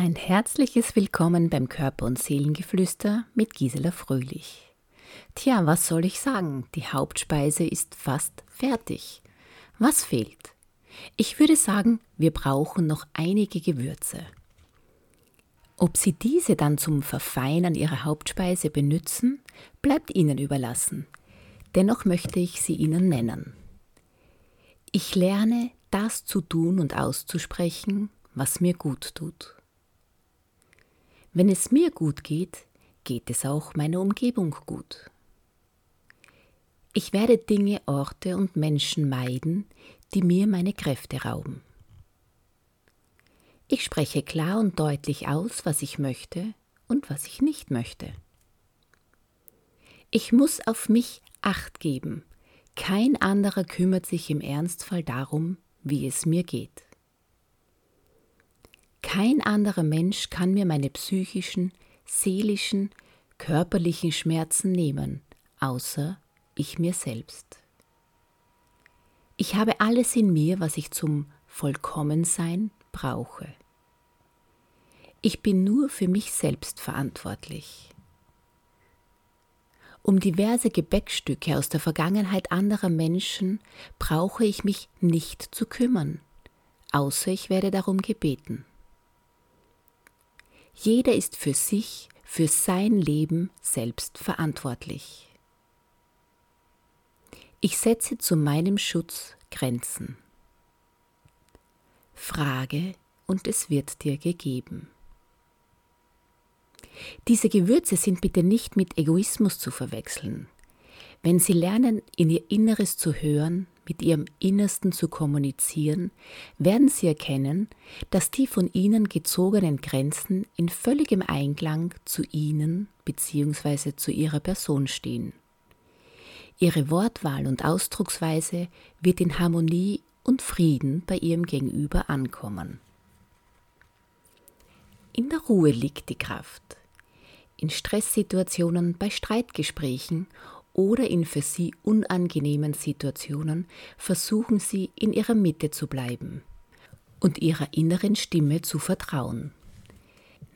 Ein herzliches Willkommen beim Körper- und Seelengeflüster mit Gisela Fröhlich. Tja, was soll ich sagen? Die Hauptspeise ist fast fertig. Was fehlt? Ich würde sagen, wir brauchen noch einige Gewürze. Ob Sie diese dann zum Verfeinern Ihrer Hauptspeise benützen, bleibt Ihnen überlassen. Dennoch möchte ich sie Ihnen nennen. Ich lerne, das zu tun und auszusprechen, was mir gut tut. Wenn es mir gut geht, geht es auch meiner Umgebung gut. Ich werde Dinge, Orte und Menschen meiden, die mir meine Kräfte rauben. Ich spreche klar und deutlich aus, was ich möchte und was ich nicht möchte. Ich muss auf mich acht geben. Kein anderer kümmert sich im Ernstfall darum, wie es mir geht. Kein anderer Mensch kann mir meine psychischen, seelischen, körperlichen Schmerzen nehmen, außer ich mir selbst. Ich habe alles in mir, was ich zum Vollkommensein brauche. Ich bin nur für mich selbst verantwortlich. Um diverse Gebäckstücke aus der Vergangenheit anderer Menschen brauche ich mich nicht zu kümmern, außer ich werde darum gebeten. Jeder ist für sich, für sein Leben selbst verantwortlich. Ich setze zu meinem Schutz Grenzen. Frage und es wird dir gegeben. Diese Gewürze sind bitte nicht mit Egoismus zu verwechseln. Wenn Sie lernen, in Ihr Inneres zu hören, mit Ihrem Innersten zu kommunizieren, werden Sie erkennen, dass die von Ihnen gezogenen Grenzen in völligem Einklang zu Ihnen bzw. zu Ihrer Person stehen. Ihre Wortwahl und Ausdrucksweise wird in Harmonie und Frieden bei Ihrem Gegenüber ankommen. In der Ruhe liegt die Kraft. In Stresssituationen, bei Streitgesprächen oder in für sie unangenehmen Situationen versuchen sie in ihrer Mitte zu bleiben und ihrer inneren Stimme zu vertrauen.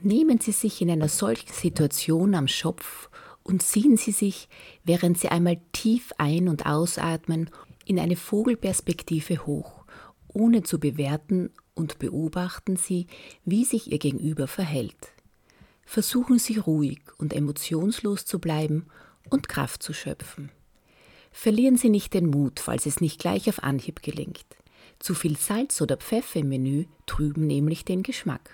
Nehmen Sie sich in einer solchen Situation am Schopf und ziehen Sie sich, während Sie einmal tief ein- und ausatmen, in eine Vogelperspektive hoch, ohne zu bewerten und beobachten Sie, wie sich Ihr Gegenüber verhält. Versuchen Sie ruhig und emotionslos zu bleiben und Kraft zu schöpfen. Verlieren Sie nicht den Mut, falls es nicht gleich auf Anhieb gelingt. Zu viel Salz oder Pfeffer im Menü trüben nämlich den Geschmack.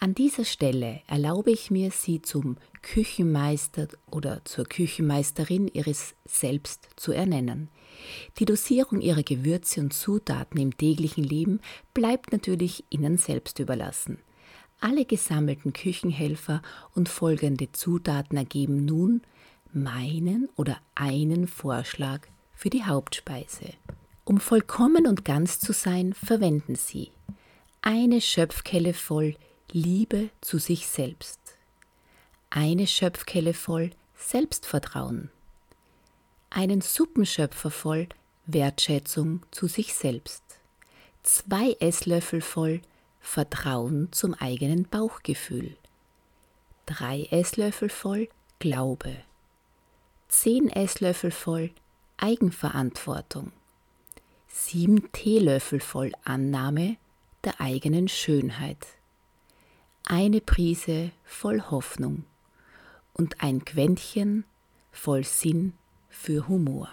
An dieser Stelle erlaube ich mir, Sie zum Küchenmeister oder zur Küchenmeisterin Ihres Selbst zu ernennen. Die Dosierung Ihrer Gewürze und Zutaten im täglichen Leben bleibt natürlich Ihnen selbst überlassen. Alle gesammelten Küchenhelfer und folgende Zutaten ergeben nun meinen oder einen Vorschlag für die Hauptspeise. Um vollkommen und ganz zu sein, verwenden Sie eine Schöpfkelle voll Liebe zu sich selbst, eine Schöpfkelle voll Selbstvertrauen, einen Suppenschöpfer voll Wertschätzung zu sich selbst, zwei Esslöffel voll Vertrauen zum eigenen Bauchgefühl, drei Esslöffel voll Glaube, 10 Esslöffel voll Eigenverantwortung, 7 Teelöffel voll Annahme der eigenen Schönheit, eine Prise voll Hoffnung und ein Quäntchen voll Sinn für Humor.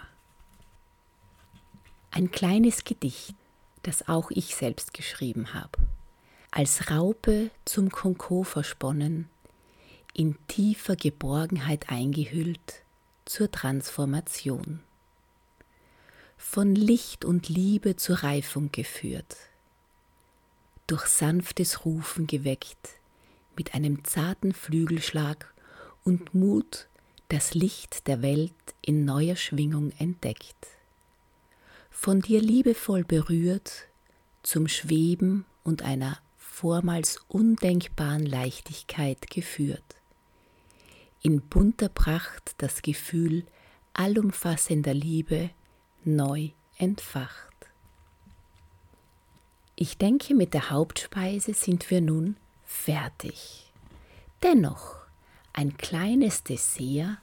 Ein kleines Gedicht, das auch ich selbst geschrieben habe. Als Raupe zum Konko versponnen, in tiefer Geborgenheit eingehüllt, zur Transformation. Von Licht und Liebe zur Reifung geführt, durch sanftes Rufen geweckt, mit einem zarten Flügelschlag und Mut das Licht der Welt in neuer Schwingung entdeckt. Von dir liebevoll berührt, zum Schweben und einer vormals undenkbaren Leichtigkeit geführt in bunter Pracht das Gefühl allumfassender Liebe neu entfacht. Ich denke, mit der Hauptspeise sind wir nun fertig. Dennoch, ein kleines Dessert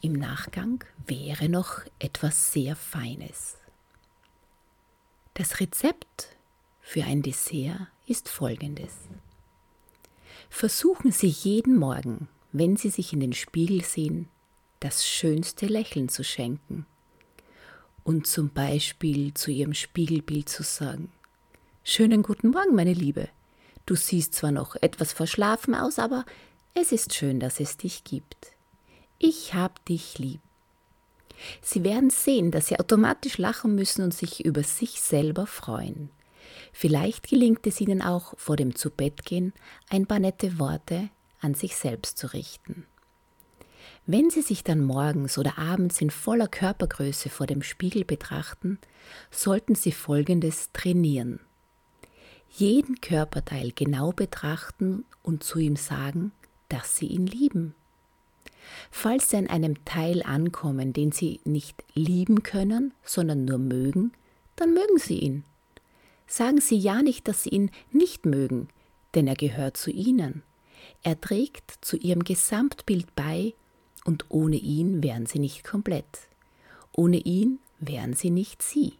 im Nachgang wäre noch etwas sehr Feines. Das Rezept für ein Dessert ist folgendes. Versuchen Sie jeden Morgen, wenn Sie sich in den Spiegel sehen, das schönste Lächeln zu schenken und zum Beispiel zu Ihrem Spiegelbild zu sagen, Schönen guten Morgen, meine Liebe. Du siehst zwar noch etwas verschlafen aus, aber es ist schön, dass es dich gibt. Ich hab dich lieb. Sie werden sehen, dass Sie automatisch lachen müssen und sich über sich selber freuen. Vielleicht gelingt es Ihnen auch, vor dem Zubettgehen ein paar nette Worte an sich selbst zu richten. Wenn Sie sich dann morgens oder abends in voller Körpergröße vor dem Spiegel betrachten, sollten Sie Folgendes trainieren. Jeden Körperteil genau betrachten und zu ihm sagen, dass Sie ihn lieben. Falls Sie an einem Teil ankommen, den Sie nicht lieben können, sondern nur mögen, dann mögen Sie ihn. Sagen Sie ja nicht, dass Sie ihn nicht mögen, denn er gehört zu Ihnen. Er trägt zu Ihrem Gesamtbild bei und ohne ihn wären Sie nicht komplett. Ohne ihn wären Sie nicht Sie.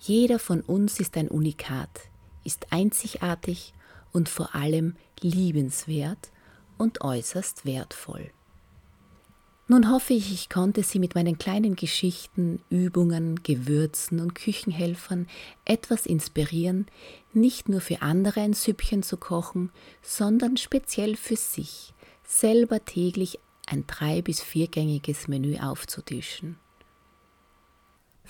Jeder von uns ist ein Unikat, ist einzigartig und vor allem liebenswert und äußerst wertvoll. Nun hoffe ich, ich konnte Sie mit meinen kleinen Geschichten, Übungen, Gewürzen und Küchenhelfern etwas inspirieren, nicht nur für andere ein Süppchen zu kochen, sondern speziell für sich, selber täglich ein drei- bis viergängiges Menü aufzutischen.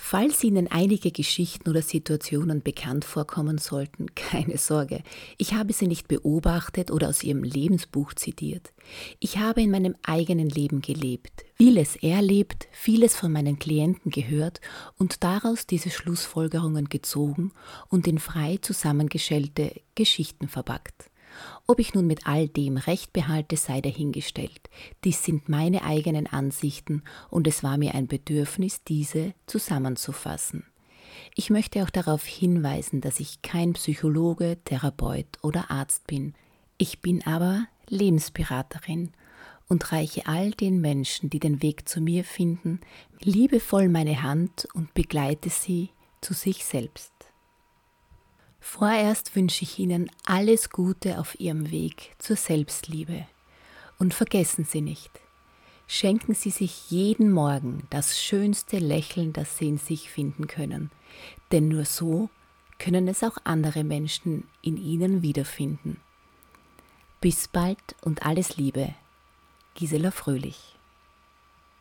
Falls Ihnen einige Geschichten oder Situationen bekannt vorkommen sollten, keine Sorge, ich habe sie nicht beobachtet oder aus Ihrem Lebensbuch zitiert. Ich habe in meinem eigenen Leben gelebt, vieles erlebt, vieles von meinen Klienten gehört und daraus diese Schlussfolgerungen gezogen und in frei zusammengestellte Geschichten verpackt. Ob ich nun mit all dem Recht behalte, sei dahingestellt. Dies sind meine eigenen Ansichten und es war mir ein Bedürfnis, diese zusammenzufassen. Ich möchte auch darauf hinweisen, dass ich kein Psychologe, Therapeut oder Arzt bin. Ich bin aber Lebensberaterin und reiche all den Menschen, die den Weg zu mir finden, liebevoll meine Hand und begleite sie zu sich selbst. Vorerst wünsche ich Ihnen alles Gute auf Ihrem Weg zur Selbstliebe. Und vergessen Sie nicht, schenken Sie sich jeden Morgen das schönste Lächeln, das Sie in sich finden können, denn nur so können es auch andere Menschen in Ihnen wiederfinden. Bis bald und alles Liebe, Gisela Fröhlich.